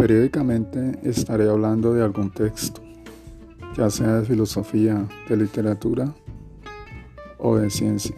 Periódicamente estaré hablando de algún texto, ya sea de filosofía, de literatura o de ciencia.